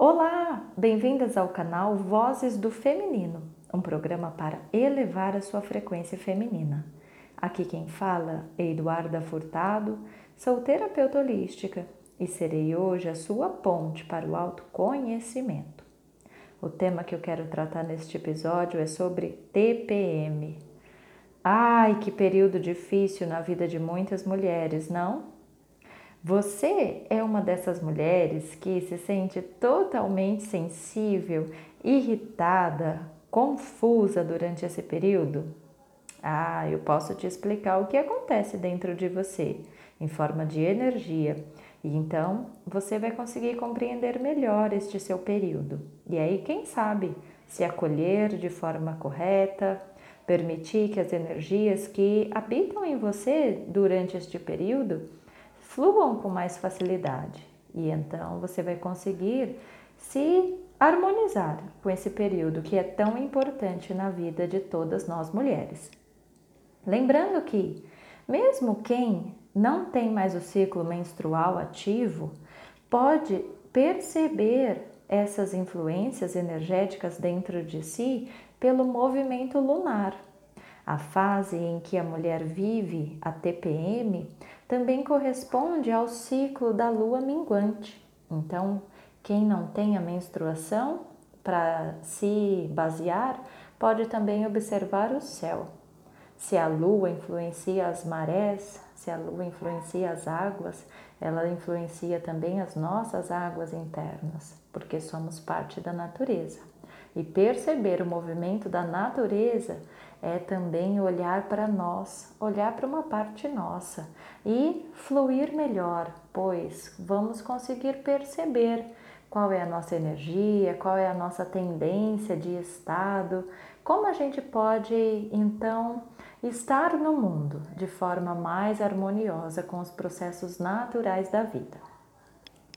Olá, bem-vindas ao canal Vozes do Feminino, um programa para elevar a sua frequência feminina. Aqui quem fala é Eduarda Furtado, sou terapeuta holística e serei hoje a sua ponte para o autoconhecimento. O tema que eu quero tratar neste episódio é sobre TPM. Ai, que período difícil na vida de muitas mulheres, não? Você é uma dessas mulheres que se sente totalmente sensível, irritada, confusa durante esse período? Ah, eu posso te explicar o que acontece dentro de você em forma de energia e então você vai conseguir compreender melhor este seu período. E aí, quem sabe, se acolher de forma correta, permitir que as energias que habitam em você durante este período fluam com mais facilidade e então você vai conseguir se harmonizar com esse período que é tão importante na vida de todas nós mulheres. Lembrando que, mesmo quem não tem mais o ciclo menstrual ativo, pode perceber essas influências energéticas dentro de si pelo movimento lunar. A fase em que a mulher vive a TPM também corresponde ao ciclo da lua minguante. Então, quem não tem a menstruação, para se basear, pode também observar o céu. Se a lua influencia as marés, se a lua influencia as águas, ela influencia também as nossas águas internas, porque somos parte da natureza. E perceber o movimento da natureza é também olhar para nós, olhar para uma parte nossa e fluir melhor, pois vamos conseguir perceber qual é a nossa energia, qual é a nossa tendência de estado, como a gente pode então estar no mundo de forma mais harmoniosa com os processos naturais da vida.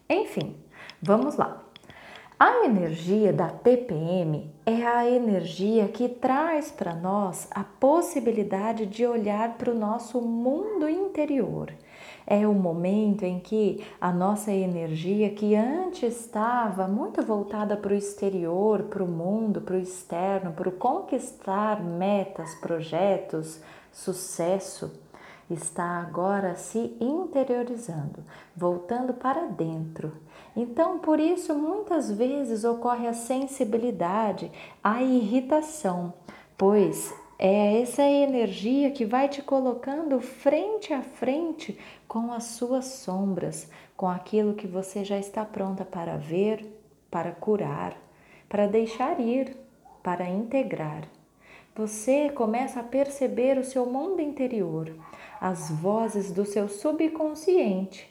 Enfim, vamos lá. A energia da TPM é a energia que traz para nós a possibilidade de olhar para o nosso mundo interior. É o momento em que a nossa energia, que antes estava muito voltada para o exterior, para o mundo, para o externo, para conquistar metas, projetos, sucesso, está agora se interiorizando, voltando para dentro. Então, por isso, muitas vezes ocorre a sensibilidade, a irritação, pois é essa energia que vai te colocando frente a frente com as suas sombras, com aquilo que você já está pronta para ver, para curar, para deixar ir, para integrar. Você começa a perceber o seu mundo interior, as vozes do seu subconsciente.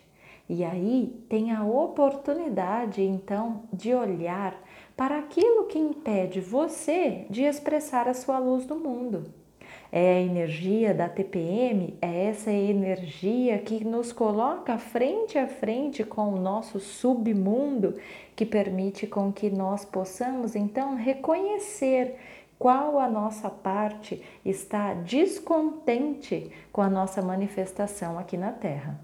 E aí tem a oportunidade então de olhar para aquilo que impede você de expressar a sua luz no mundo. É a energia da TPM, é essa energia que nos coloca frente a frente com o nosso submundo, que permite com que nós possamos então reconhecer qual a nossa parte está descontente com a nossa manifestação aqui na Terra.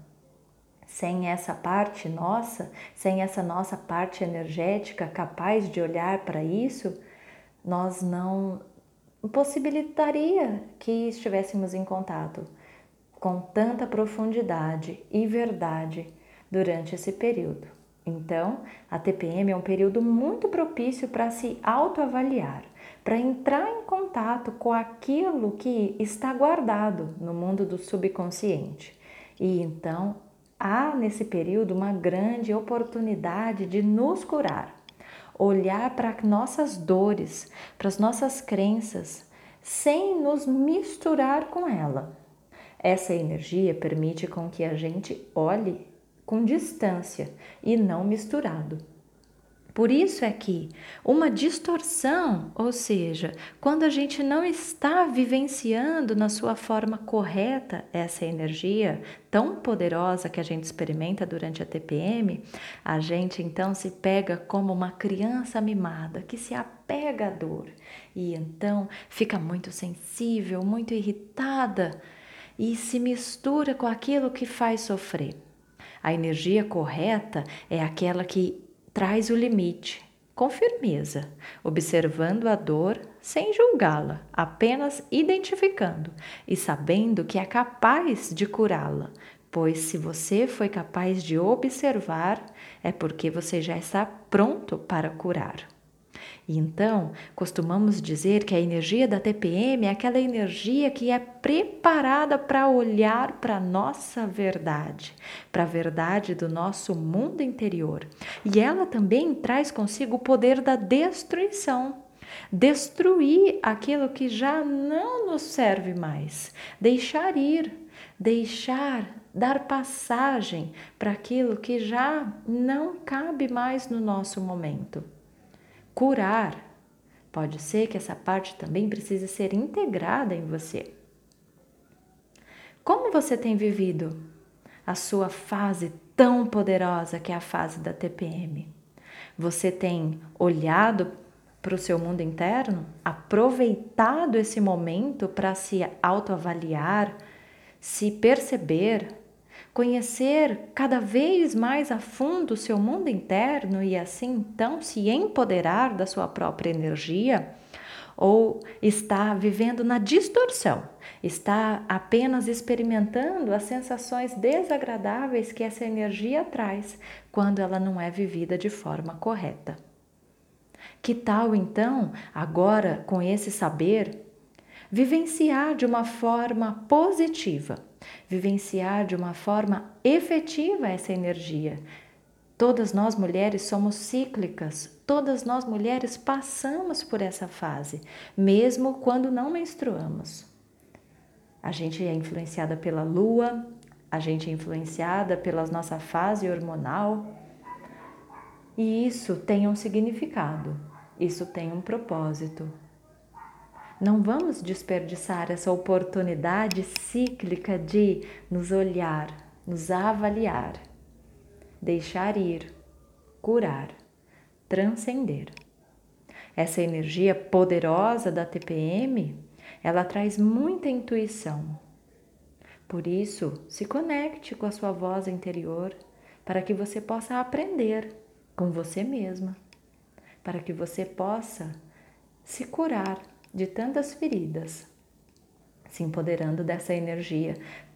Sem essa parte nossa, sem essa nossa parte energética capaz de olhar para isso, nós não possibilitaria que estivéssemos em contato com tanta profundidade e verdade durante esse período. Então, a TPM é um período muito propício para se autoavaliar, para entrar em contato com aquilo que está guardado no mundo do subconsciente. E então há nesse período uma grande oportunidade de nos curar, olhar para nossas dores, para as nossas crenças, sem nos misturar com ela. Essa energia permite com que a gente olhe com distância e não misturado. Por isso é que uma distorção, ou seja, quando a gente não está vivenciando na sua forma correta essa energia tão poderosa que a gente experimenta durante a TPM, a gente então se pega como uma criança mimada que se apega à dor e então fica muito sensível, muito irritada e se mistura com aquilo que faz sofrer. A energia correta é aquela que traz o limite com firmeza, observando a dor sem julgá-la, apenas identificando e sabendo que é capaz de curá-la, pois se você foi capaz de observar, é porque você já está pronto para curar. Então, costumamos dizer que a energia da TPM é aquela energia que é preparada para olhar para a nossa verdade, para a verdade do nosso mundo interior. E ela também traz consigo o poder da destruição. Destruir aquilo que já não nos serve mais, deixar ir, deixar dar passagem para aquilo que já não cabe mais no nosso momento curar. Pode ser que essa parte também precise ser integrada em você. Como você tem vivido a sua fase tão poderosa que é a fase da TPM? Você tem olhado para o seu mundo interno, aproveitado esse momento para se autoavaliar, se perceber, conhecer cada vez mais a fundo o seu mundo interno e assim então se empoderar da sua própria energia? Ou está vivendo na distorção, está apenas experimentando as sensações desagradáveis que essa energia traz quando ela não é vivida de forma correta. Que tal então, agora com esse saber, vivenciar de uma forma positiva, vivenciar de uma forma efetiva essa energia. Todas nós mulheres somos cíclicas, todas nós mulheres passamos por essa fase, mesmo quando não menstruamos. A gente é influenciada pela lua, a gente é influenciada pela nossa fase hormonal, e isso tem um significado, isso tem um propósito. Não vamos desperdiçar essa oportunidade cíclica de nos olhar, nos avaliar, deixar ir, curar, transcender. Essa energia poderosa da TPM, ela traz muita intuição. Por isso, se conecte com a sua voz interior para que você possa aprender com você mesma, para que você possa se curar de tantas feridas, se empoderando dessa energia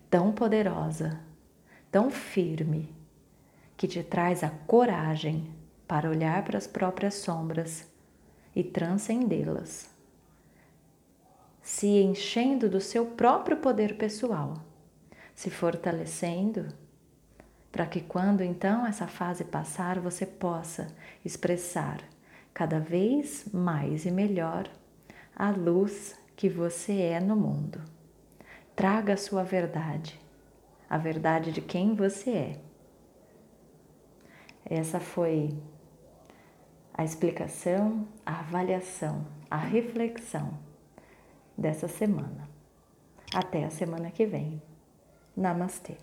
tão poderosa, tão firme, que te traz a coragem para olhar para as próprias sombras e transcendê-las, se enchendo do seu próprio poder pessoal, se fortalecendo para que quando então essa fase passar você possa expressar cada vez mais e melhor a luz que você é no mundo. Traga a sua verdade, a verdade de quem você é. Essa foi a explicação, a avaliação, a reflexão dessa semana. Até a semana que vem. Namastê.